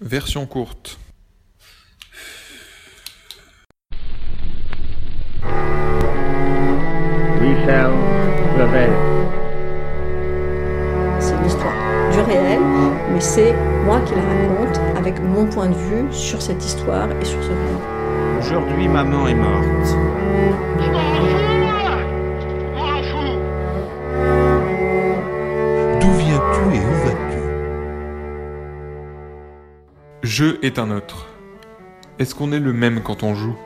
Version courte. C'est l'histoire du réel, mais c'est moi qui la raconte avec mon point de vue sur cette histoire et sur ce réel. Aujourd'hui, maman est morte. Jeu est un autre. Est-ce qu'on est le même quand on joue?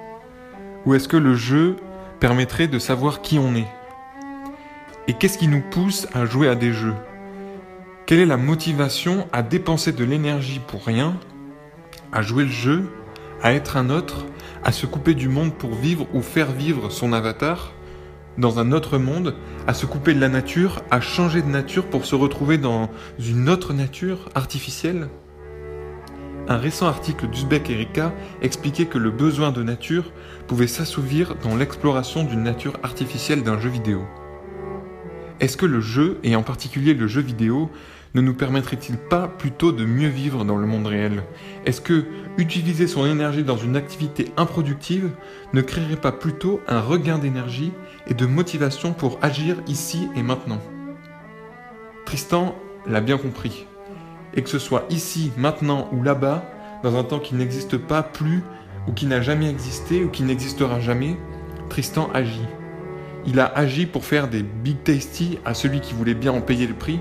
Ou est-ce que le jeu permettrait de savoir qui on est? Et qu'est-ce qui nous pousse à jouer à des jeux? Quelle est la motivation à dépenser de l'énergie pour rien, à jouer le jeu, à être un autre, à se couper du monde pour vivre ou faire vivre son avatar? Dans un autre monde, à se couper de la nature, à changer de nature pour se retrouver dans une autre nature artificielle? Un récent article d'Uzbek Erika expliquait que le besoin de nature pouvait s'assouvir dans l'exploration d'une nature artificielle d'un jeu vidéo. Est-ce que le jeu, et en particulier le jeu vidéo, ne nous permettrait-il pas plutôt de mieux vivre dans le monde réel? Est-ce que utiliser son énergie dans une activité improductive ne créerait pas plutôt un regain d'énergie et de motivation pour agir ici et maintenant? Tristan l'a bien compris. Et que ce soit ici, maintenant ou là-bas, dans un temps qui n'existe pas plus ou qui n'a jamais existé ou qui n'existera jamais, Tristan agit. Il a agi pour faire des big tasty à celui qui voulait bien en payer le prix,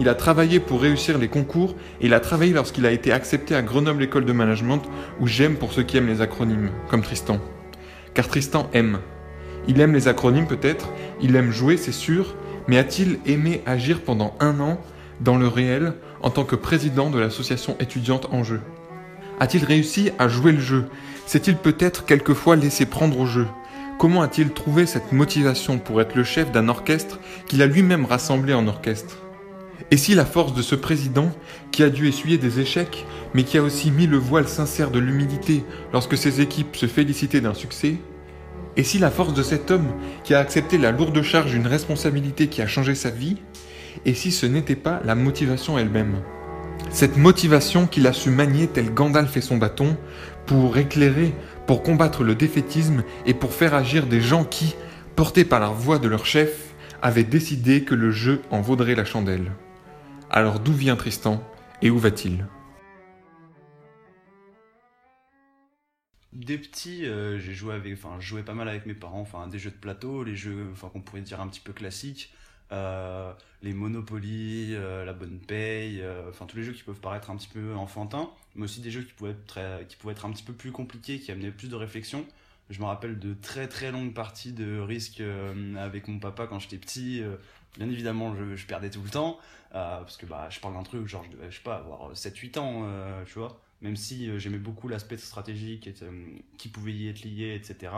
il a travaillé pour réussir les concours et il a travaillé lorsqu'il a été accepté à Grenoble École de Management où j'aime pour ceux qui aiment les acronymes, comme Tristan. Car Tristan aime. Il aime les acronymes peut-être, il aime jouer c'est sûr, mais a-t-il aimé agir pendant un an dans le réel en tant que président de l'association étudiante en jeu. A-t-il réussi à jouer le jeu? S'est-il peut-être quelquefois laissé prendre au jeu? Comment a-t-il trouvé cette motivation pour être le chef d'un orchestre qu'il a lui-même rassemblé en orchestre? Et si la force de ce président, qui a dû essuyer des échecs, mais qui a aussi mis le voile sincère de l'humilité lorsque ses équipes se félicitaient d'un succès, et si la force de cet homme, qui a accepté la lourde charge d'une responsabilité qui a changé sa vie, et si ce n'était pas la motivation elle-même Cette motivation qu'il a su manier tel Gandalf et son bâton, pour éclairer, pour combattre le défaitisme et pour faire agir des gens qui, portés par la voix de leur chef, avaient décidé que le jeu en vaudrait la chandelle. Alors d'où vient Tristan et où va-t-il? Des petits, euh, j'ai joué avec, enfin, pas mal avec mes parents, enfin, des jeux de plateau, les jeux, enfin, qu'on pourrait dire un petit peu classiques, euh, les Monopoly, euh, la Bonne Paye, enfin, tous les jeux qui peuvent paraître un petit peu enfantins, mais aussi des jeux qui pouvaient être qui pouvaient être un petit peu plus compliqués, qui amenaient plus de réflexion. Je me rappelle de très très longues parties de risque avec mon papa quand j'étais petit. bien évidemment, je, perdais tout le temps. Euh, parce que bah, je parle d'un truc, genre, je devais, je sais pas, avoir 7-8 ans, euh, tu vois. Même si euh, j'aimais beaucoup l'aspect stratégique qui pouvait y être lié, etc.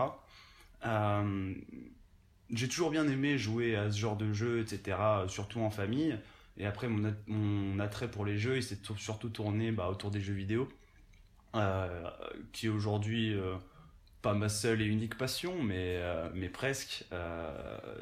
j'ai toujours bien aimé jouer à ce genre de jeu, etc., surtout en famille. Et après, mon, attrait pour les jeux, il s'est surtout tourné bah, autour des jeux vidéo, qui aujourd'hui pas ma seule et unique passion, mais, mais presque.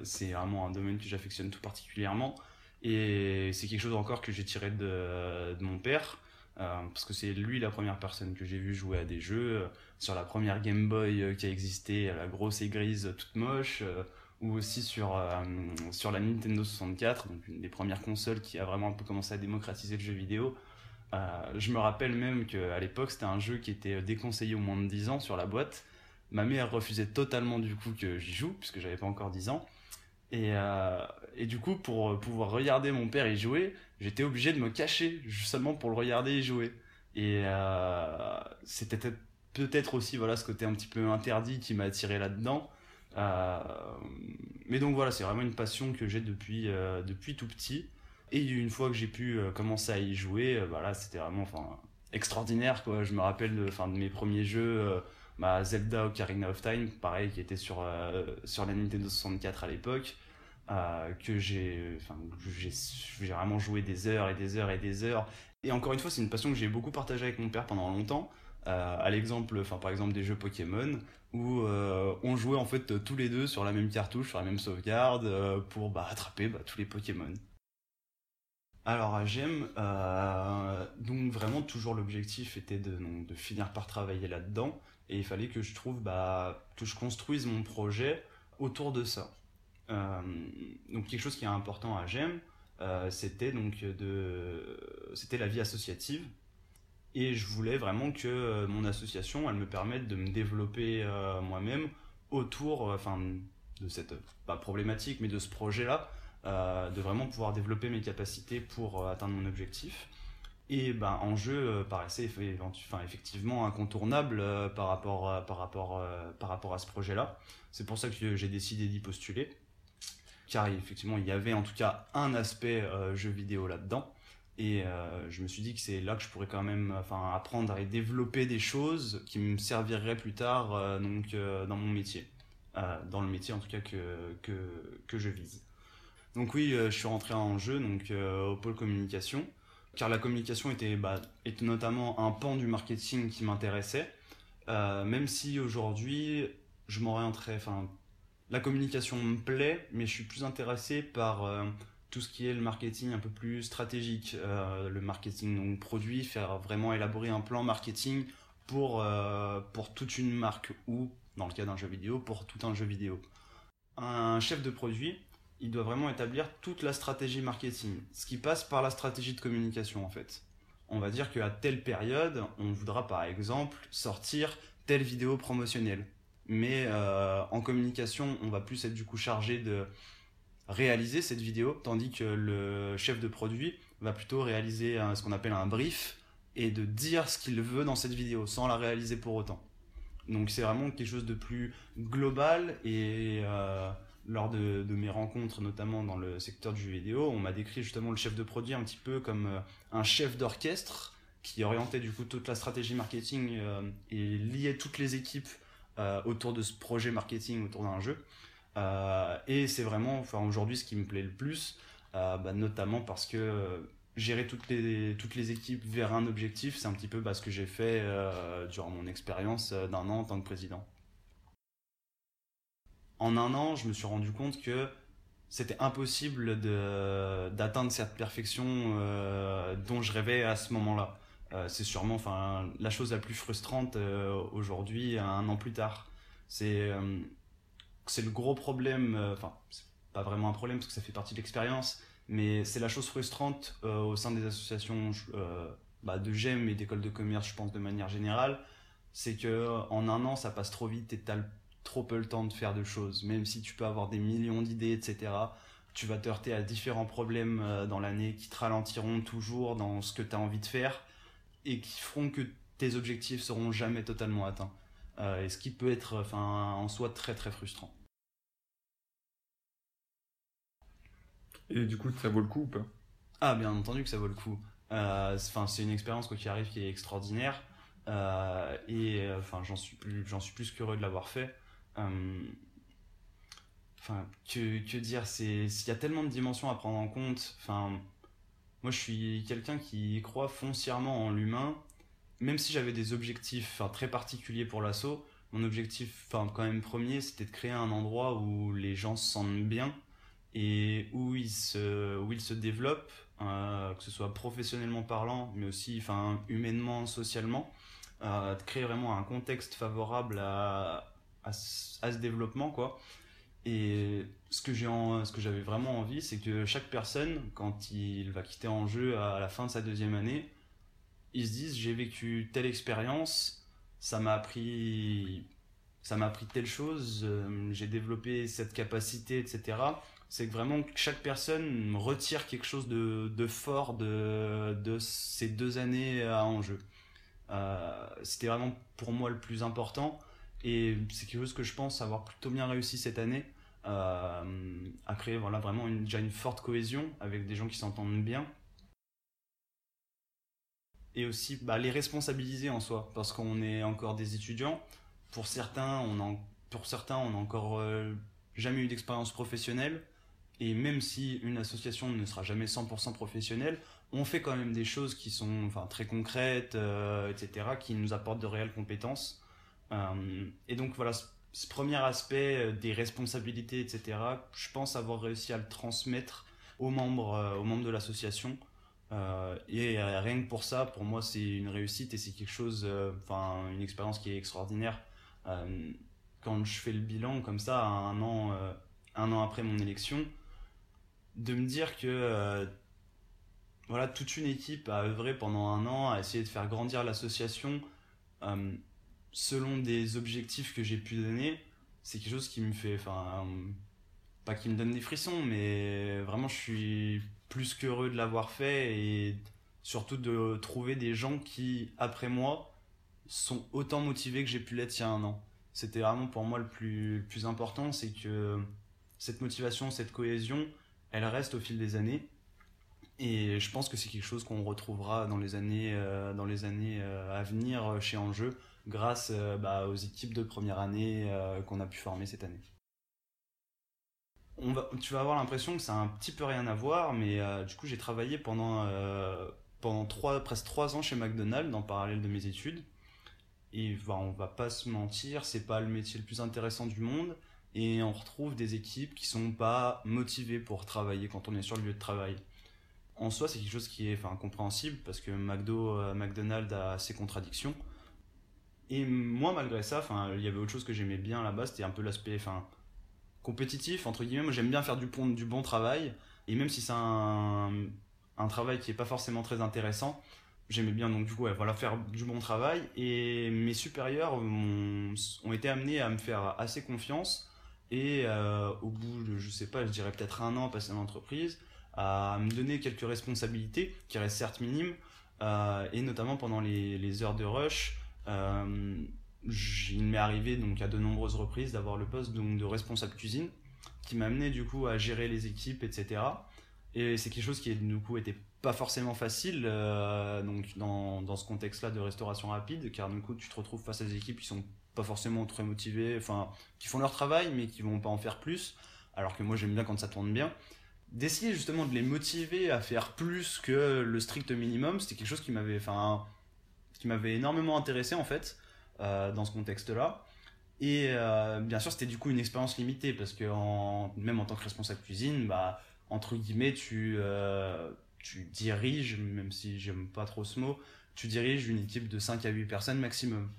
c'est vraiment un domaine que j'affectionne tout particulièrement. Et c'est quelque chose encore que j'ai tiré de, mon père, euh, parce que c'est lui la première personne que j'ai vu jouer à des jeux. Euh, sur la première Game Boy euh, qui a existé, la grosse et grise toute moche, ou aussi sur, sur la Nintendo 64, donc une des premières consoles qui a vraiment un peu commencé à démocratiser le jeu vidéo. je me rappelle même qu'à l'époque, c'était un jeu qui était déconseillé au moins de 10 ans sur la boîte. Ma mère refusait totalement du coup que j'y joue, puisque j'avais pas encore 10 ans. Et, euh, du coup, pour pouvoir regarder mon père y jouer, j'étais obligé de me cacher seulement pour le regarder y jouer. Et euh, c'était peut-être aussi voilà ce côté un petit peu interdit qui m'a attiré là-dedans. Euh, mais donc voilà, c'est vraiment une passion que j'ai depuis, euh, depuis tout petit. Et une fois que j'ai pu euh, commencer à y jouer, voilà, c'était vraiment enfin, extraordinaire. Quoi. Je me rappelle de, de mes premiers jeux bah, Zelda Ocarina of Time, pareil, qui était sur, sur la Nintendo 64 à l'époque, que j'ai vraiment joué des heures et des heures et des heures. Et encore une fois, c'est une passion que j'ai beaucoup partagée avec mon père pendant longtemps. Euh, à l'exemple, enfin par exemple des jeux Pokémon où on jouait en fait tous les deux sur la même cartouche, sur la même sauvegarde pour bah, attraper bah, tous les Pokémon. Alors à GEM, euh, donc vraiment toujours l'objectif était de, finir par travailler là-dedans et il fallait que je trouve bah, que je construise mon projet autour de ça. Euh, donc quelque chose qui est important à euh, c'était donc de c'était la vie associative et je voulais vraiment que mon association elle me permette de me développer moi-même autour enfin de cette pas problématique mais de ce projet là euh, de vraiment pouvoir développer mes capacités pour euh, atteindre mon objectif. Et ben, en jeu euh, paraissait effectivement incontournable par, rapport, par, rapport, par rapport à ce projet-là. C'est pour ça que j'ai décidé d'y postuler. Car effectivement, il y avait en tout cas un aspect jeu vidéo là-dedans. Et je me suis dit que c'est là que je pourrais quand même enfin, apprendre à développer des choses qui me serviraient plus tard donc, dans mon métier. dans le métier en tout cas que, que, que je vise. Donc oui, euh, je suis rentré en jeu donc euh, au pôle communication, car la communication était, bah, était notamment un pan du marketing qui m'intéressait, euh, même si aujourd'hui je m'orienterais, enfin la communication me plaît, mais je suis plus intéressé par tout ce qui est le marketing un peu plus stratégique, le marketing produit, faire vraiment élaborer un plan marketing pour, pour toute une marque ou, dans le cas d'un jeu vidéo, pour tout un jeu vidéo. Un chef de produit, il doit vraiment établir toute la stratégie marketing, ce qui passe par la stratégie de communication en fait. On va dire qu'à telle période, on voudra par exemple sortir telle vidéo promotionnelle. Mais euh, en communication, on va plus être du coup chargé de réaliser cette vidéo, tandis que le chef de produit va plutôt réaliser ce qu'on appelle un brief et de dire ce qu'il veut dans cette vidéo sans la réaliser pour autant. Donc c'est vraiment quelque chose de plus global et euh, lors de, mes rencontres, notamment dans le secteur du vidéo, on m'a décrit justement le chef de produit un petit peu comme euh, un chef d'orchestre qui orientait du coup toute la stratégie marketing euh, et liait toutes les équipes autour de ce projet marketing, autour d'un jeu. Et c'est vraiment, enfin aujourd'hui, ce qui me plaît le plus, bah, notamment parce que gérer toutes les, toutes les équipes vers un objectif, c'est un petit peu bah, ce que j'ai fait durant mon expérience d'un an en tant que président en un an, je me suis rendu compte que c'était impossible d'atteindre cette perfection euh, dont je rêvais à ce moment-là. Euh, c'est sûrement la chose la plus frustrante euh, aujourd'hui, un an plus tard. C'est c'est le gros problème, enfin, c'est pas vraiment un problème parce que ça fait partie de l'expérience, mais c'est la chose frustrante au sein des associations bah, de GEM et d'écoles de commerce, je pense, de manière générale. C'est que en un an, ça passe trop vite et t'as trop peu le temps de faire de choses. Même si tu peux avoir des millions d'idées, etc., tu vas te heurter à différents problèmes euh, dans l'année qui te ralentiront toujours dans ce que tu as envie de faire et qui feront que tes objectifs seront jamais totalement atteints. Euh, et ce qui peut être en soi très très frustrant. Et du coup, ça vaut le coup ou pas? Ah, bien entendu que ça vaut le coup. Euh, enfin, c'est une expérience qui arrive qui est extraordinaire. et enfin, j'en suis, plus, suis plus qu'heureux de l'avoir fait. Euh, enfin, que, que dire c'est S'il y a tellement de dimensions à prendre en compte, enfin, moi je suis quelqu'un qui croit foncièrement en l'humain, même si j'avais des objectifs très particuliers pour l'assaut, mon objectif, quand même premier, c'était de créer un endroit où les gens se sentent bien et où ils se, où ils se développent, euh, que ce soit professionnellement parlant, mais aussi enfin, humainement, socialement, euh, de créer vraiment un contexte favorable à, à, ce développement quoi. Et ce que j'ai ce que j'avais vraiment envie c'est que chaque personne quand il va quitter en jeu à la fin de sa deuxième année ils se disent j'ai vécu telle expérience ça m'a appris ça m'a appris telle chose euh, j'ai développé cette capacité etc c'est que vraiment chaque personne retire quelque chose de, fort de, ces deux années à enjeu. Euh, C'était vraiment pour moi le plus important. Et c'est quelque chose que je pense avoir plutôt bien réussi cette année, euh, à créer voilà, vraiment déjà une forte cohésion avec des gens qui s'entendent bien. Et aussi bah, les responsabiliser en soi, parce qu'on est encore des étudiants. Pour certains, on n'a pour certains, on encore euh, jamais eu d'expérience professionnelle. Et même si une association ne sera jamais 100% professionnelle, on fait quand même des choses qui sont enfin, très concrètes, euh, etc., qui nous apportent de réelles compétences. Euh, et donc voilà, ce, premier aspect euh, des responsabilités, etc., je pense avoir réussi à le transmettre aux membres, euh, aux membres de l'association et rien que pour ça, pour moi, c'est une réussite et c'est quelque chose, enfin, une expérience qui est extraordinaire. Quand je fais le bilan comme ça, un an, un an après mon élection, de me dire que voilà, toute une équipe a œuvré pendant un an à essayer de faire grandir l'association euh, selon des objectifs que j'ai pu donner. C'est quelque chose qui me fait, enfin, pas qui me donne des frissons, mais vraiment je suis plus qu'heureux de l'avoir fait et surtout de trouver des gens qui, après moi, sont autant motivés que j'ai pu l'être il y a un an. C'était vraiment pour moi le plus, important, c'est que cette motivation, cette cohésion, elle reste au fil des années et je pense que c'est quelque chose qu'on retrouvera dans les années, euh, euh, à venir euh, chez Enjeu, grâce bah, aux équipes de première année qu'on a pu former cette année. Tu vas avoir l'impression que ça a un petit peu rien à voir, mais du coup j'ai travaillé pendant, presque trois ans chez McDonald's en parallèle de mes études. Et bah, on va pas se mentir, c'est pas le métier le plus intéressant du monde. Et on retrouve des équipes qui sont pas motivées pour travailler quand on est sur le lieu de travail en soi, c'est quelque chose qui est enfin, compréhensible parce que McDo, euh, McDonald's a ses contradictions. Et moi, malgré ça, il y avait autre chose que j'aimais bien là-bas, c'était un peu l'aspect compétitif, entre guillemets. Moi, j'aime bien faire du, bon, du bon travail. Et même si c'est un, un, travail qui n'est pas forcément très intéressant, j'aimais bien donc du coup voilà, faire du bon travail. Et mes supérieurs ont, été amenés à me faire assez confiance. Et euh, au bout de, je sais pas, je dirais peut-être un an passé dans l'entreprise, à me donner quelques responsabilités qui restent certes minimes, euh, et notamment pendant les, heures de rush. Euh, il m'est arrivé donc à de nombreuses reprises d'avoir le poste donc, de responsable cuisine qui m'a amené du coup à gérer les équipes, etc. Et c'est quelque chose qui du coup était pas forcément facile euh, donc dans, dans ce contexte-là de restauration rapide, car du coup tu te retrouves face à des équipes qui sont pas forcément très motivées, enfin qui font leur travail mais qui vont pas en faire plus, alors que moi j'aime bien quand ça tourne bien d'essayer justement de les motiver à faire plus que le strict minimum, c'était quelque chose qui m'avait, enfin, qui m'avait énormément intéressé en fait euh, dans ce contexte-là. Et euh, bien sûr, c'était du coup une expérience limitée parce que même en tant que responsable cuisine, bah entre guillemets, tu euh, tu diriges, même si j'aime pas trop ce mot, tu diriges une équipe de 5 à 8 personnes maximum.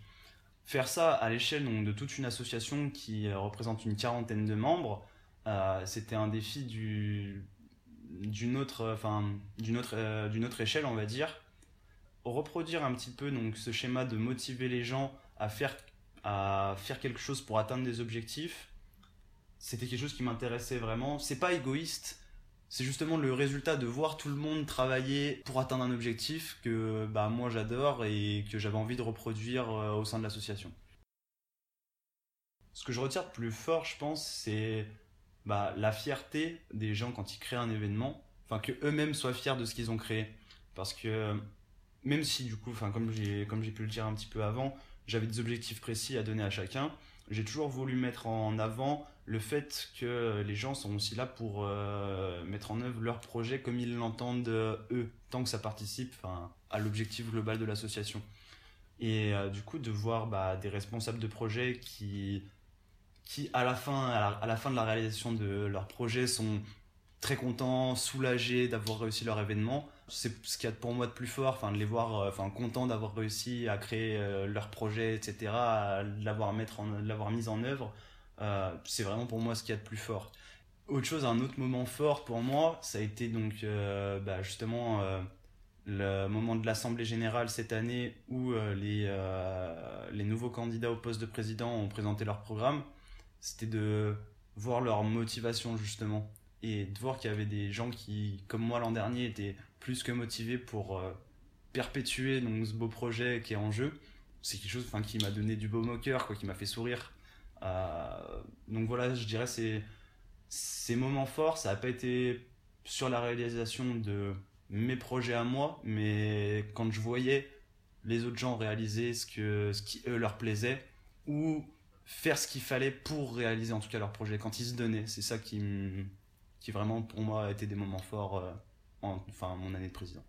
Faire ça à l'échelle de toute une association qui représente une quarantaine de membres, euh, c'était un défi du, d'une autre, enfin, d'une autre, euh, d'une autre échelle, on va dire. Reproduire un petit peu donc ce schéma de motiver les gens à faire, à faire quelque chose pour atteindre des objectifs, c'était quelque chose qui m'intéressait vraiment. C'est pas égoïste, c'est justement le résultat de voir tout le monde travailler pour atteindre un objectif que bah, moi j'adore et que j'avais envie de reproduire euh, au sein de l'association. Ce que je retire plus fort, je pense, c'est bah, la fierté des gens quand ils créent un événement, enfin que eux-mêmes soient fiers de ce qu'ils ont créé. Parce que même si du coup, comme j'ai pu le dire un petit peu avant, j'avais des objectifs précis à donner à chacun, j'ai toujours voulu mettre en avant le fait que les gens sont aussi là pour euh, mettre en œuvre leur projet comme ils l'entendent euh, eux, tant que ça participe à l'objectif global de l'association. Et euh, du coup, de voir bah, des responsables de projet qui qui à la fin, à la, fin de la réalisation de leur projet sont très contents, soulagés d'avoir réussi leur événement. C'est ce qu'il y a pour moi de plus fort, enfin de les voir, euh, enfin contents d'avoir réussi à créer euh, leur projet, etc., à l'avoir mettre, l'avoir mis en œuvre. Euh, c'est vraiment pour moi ce qu'il y a de plus fort. Autre chose, un autre moment fort pour moi, ça a été donc bah, justement le moment de l'Assemblée générale cette année où les, les nouveaux candidats au poste de président ont présenté leur programme c'était de voir leur motivation justement et de voir qu'il y avait des gens qui, comme moi l'an dernier, étaient plus que motivés pour euh, perpétuer ce beau projet qui est en jeu. C'est quelque chose qui m'a donné du baume au cœur, quoi, qui m'a fait sourire. Euh, donc voilà, je dirais c'est ces moments forts, ça n'a pas été sur la réalisation de mes projets à moi, mais quand je voyais les autres gens réaliser ce, que, ce qui eux leur plaisait, ou faire ce qu'il fallait pour réaliser en tout cas leur projet, quand ils se donnaient. C'est ça qui, qui vraiment pour moi a été des moments forts euh, en enfin, mon année de président.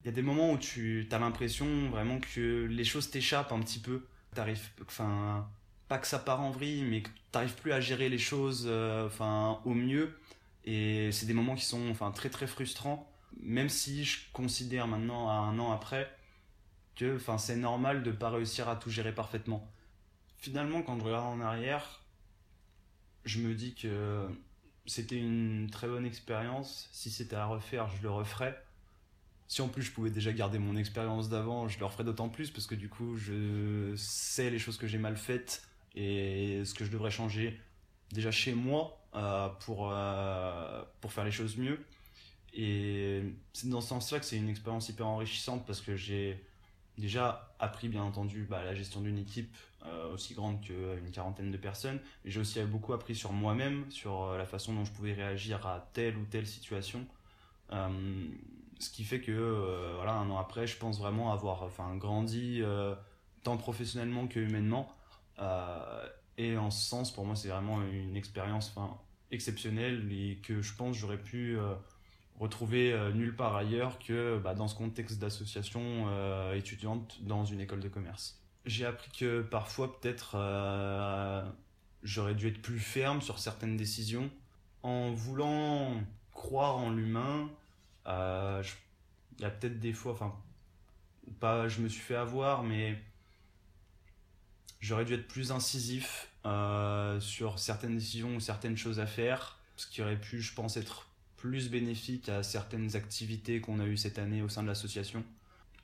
Il y a des moments où tu as l'impression vraiment que les choses t'échappent un petit peu. T'arrives, enfin, pas que ça part en vrille, mais que t'arrives plus à gérer les choses, euh, enfin, au mieux. Et c'est des moments qui sont enfin, très très frustrants, même si je considère maintenant, à un an après, que enfin, c'est normal de pas réussir à tout gérer parfaitement. Finalement, quand je regarde en arrière, je me dis que c'était une très bonne expérience. Si c'était à refaire, je le referais. Si en plus je pouvais déjà garder mon expérience d'avant, je le referais d'autant plus parce que du coup, je sais les choses que j'ai mal faites et ce que je devrais changer déjà chez moi euh, pour, euh, pour faire les choses mieux. Et c'est dans ce sens-là que c'est une expérience hyper enrichissante parce que j'ai déjà appris, bien entendu, bah, la gestion d'une équipe euh, aussi grande qu'une quarantaine de personnes. J'ai aussi beaucoup appris sur moi-même, sur la façon dont je pouvais réagir à telle ou telle situation. ce qui fait que, voilà, un an après, je pense vraiment avoir enfin, grandi tant professionnellement que humainement. Et en ce sens, pour moi, c'est vraiment une expérience exceptionnelle et que je pense j'aurais pu euh, retrouver euh, nulle part ailleurs que bah, dans ce contexte d'association euh, étudiante dans une école de commerce. J'ai appris que parfois, peut-être, j'aurais dû être plus ferme sur certaines décisions. En voulant croire en l'humain, il y a peut-être des fois, enfin, pas je me suis fait avoir, mais J'aurais dû être plus incisif euh, sur certaines décisions ou certaines choses à faire, ce qui aurait pu, je pense, être plus bénéfique à certaines activités qu'on a eues cette année au sein de l'association.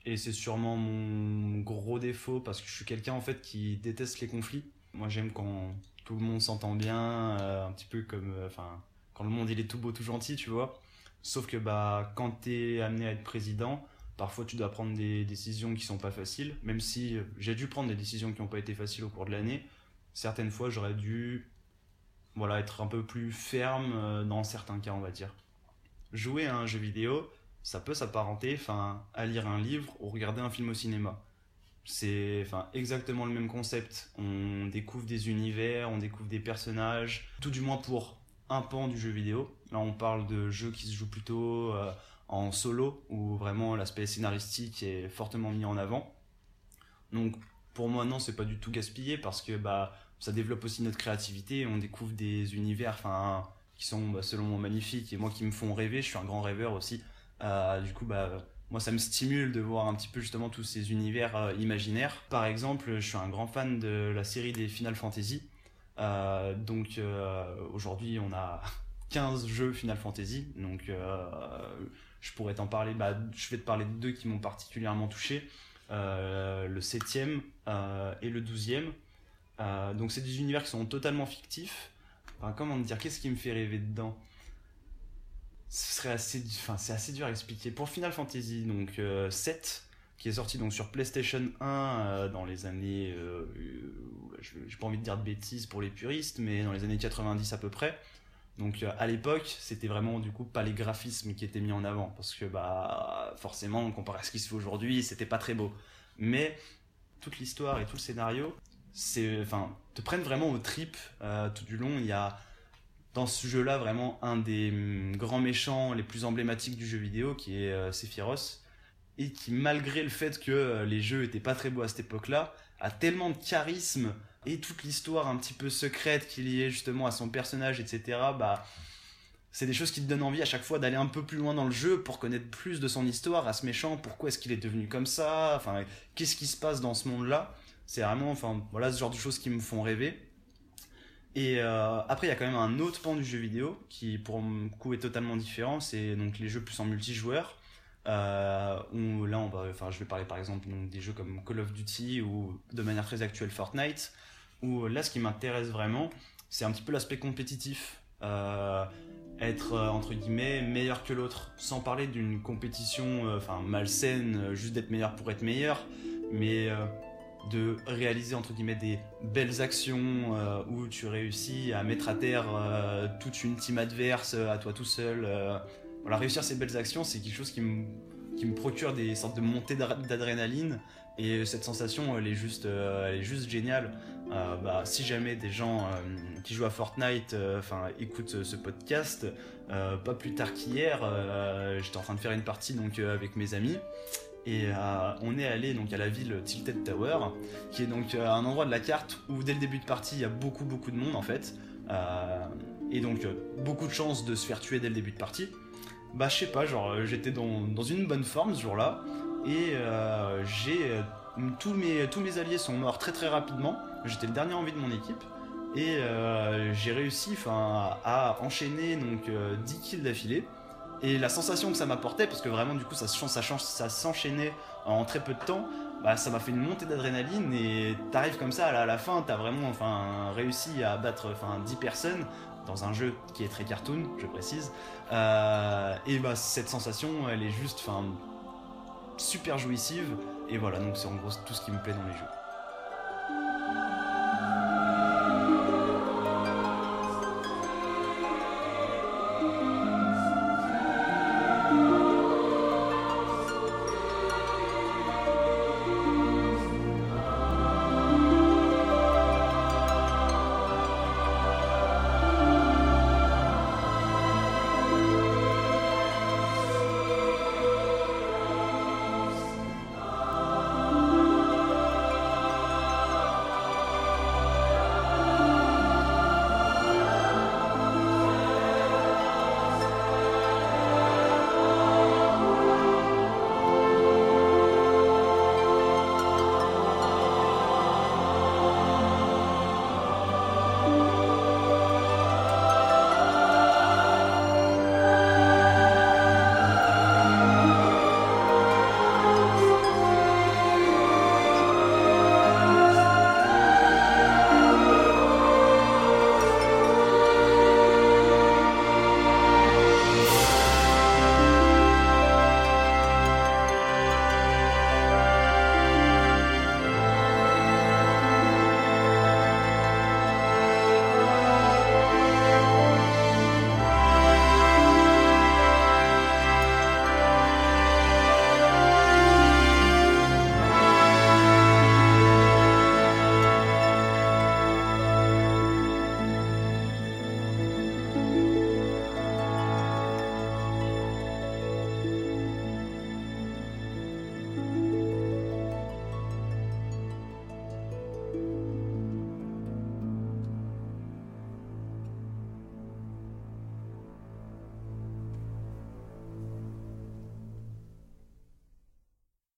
Et c'est sûrement mon gros défaut parce que je suis quelqu'un en fait qui déteste les conflits. Moi j'aime quand tout le monde s'entend bien, euh, un petit peu comme, euh, enfin, quand le monde il est tout beau, tout gentil, tu vois. Sauf que bah quand t'es amené à être président, Parfois, tu dois prendre des décisions qui sont pas faciles, même si euh, j'ai dû prendre des décisions qui n'ont pas été faciles au cours de l'année. Certaines fois, j'aurais dû voilà, être un peu plus ferme dans certains cas, on va dire. Jouer à un jeu vidéo, ça peut s'apparenter à lire un livre ou regarder un film au cinéma. C'est exactement le même concept. On découvre des univers, on découvre des personnages, tout du moins pour un pan du jeu vidéo. Là, on parle de jeux qui se jouent plutôt euh, en solo où vraiment l'aspect scénaristique est fortement mis en avant. Donc pour moi non, c'est pas du tout gaspillé parce que bah ça développe aussi notre créativité, on découvre des univers qui sont bah, selon moi magnifiques et moi qui me font rêver, je suis un grand rêveur aussi. Euh, du coup bah moi ça me stimule de voir un petit peu justement tous ces univers euh, imaginaires. Par exemple, je suis un grand fan de la série des Final Fantasy. Euh, donc aujourd'hui on a 15 jeux Final Fantasy. Donc je pourrais t'en parler, bah, je vais te parler de deux qui m'ont particulièrement touché. Le septième euh, et le douzième. Euh, donc c'est des univers qui sont totalement fictifs. Enfin, comment dire, qu'est-ce qui me fait rêver dedans? Ce serait assez, enfin, c'est assez dur à expliquer. Pour Final Fantasy, donc 7, qui est sorti donc sur PlayStation 1 dans les années, j'ai pas envie de dire de bêtises pour les puristes, mais dans les années 90 à peu près. Donc euh, à l'époque, c'était vraiment du coup pas les graphismes qui étaient mis en avant parce que bah forcément comparé à ce qui se fait aujourd'hui, c'était pas très beau. Mais toute l'histoire et tout le scénario, c'est enfin te prennent vraiment au trip euh, tout du long. Il y a dans ce jeu-là vraiment un des hum, grands méchants les plus emblématiques du jeu vidéo qui est euh, Sephiroth et qui malgré le fait que les jeux étaient pas très beaux à cette époque-là, a tellement de charisme et toute l'histoire un petit peu secrète qui est liée justement à son personnage, etc. Bah, c'est des choses qui te donnent envie à chaque fois d'aller un peu plus loin dans le jeu pour connaître plus de son histoire, à ce méchant, pourquoi est-ce qu'il est devenu comme ça, enfin, qu'est-ce qui se passe dans ce monde-là. C'est vraiment, enfin, voilà, ce genre de choses qui me font rêver. Et euh, après, il y a quand même un autre pan du jeu vidéo qui, pour le coup, est totalement différent. C'est donc les jeux plus en multijoueur. Euh, où là, enfin, je vais parler par exemple des jeux comme Call of Duty ou de manière très actuelle Fortnite où là, ce qui m'intéresse vraiment, c'est un petit peu l'aspect compétitif. Euh, être euh, entre guillemets meilleur que l'autre sans parler d'une compétition euh, enfin malsaine juste d'être meilleur pour être meilleur mais de réaliser entre guillemets des belles actions où tu réussis à mettre à terre toute une team adverse à toi tout seul voilà réussir ces belles actions c'est quelque chose qui me qui me procure des sortes de montées d'adrénaline. Et cette sensation elle est juste elle est juste géniale euh, bah, si jamais des gens euh, qui jouent à Fortnite euh, écoutent ce podcast, pas plus tard qu'hier, j'étais en train de faire une partie donc avec mes amis et on est allé donc à la ville Tilted Tower, qui est donc un endroit de la carte où dès le début de partie il y a beaucoup beaucoup de monde en fait. et donc beaucoup de chances de se faire tuer dès le début de partie. Bah je sais pas, genre j'étais dans, dans une bonne forme ce jour-là et j'ai tous mes alliés sont morts très très rapidement. J'étais le dernier en vie de mon équipe et euh, j'ai réussi à enchaîner donc euh, 10 kills d'affilée. Et la sensation que ça m'apportait, parce que vraiment du coup ça, ça, ça s'enchaînait en très peu de temps, bah, ça m'a fait une montée d'adrénaline et t'arrives comme ça à la, fin, t'as vraiment réussi à battre enfin, 10 personnes dans un jeu qui est très cartoon, je précise. Euh, et bah cette sensation, elle est juste super jouissive. Et voilà, donc c'est en gros tout ce qui me plaît dans les jeux.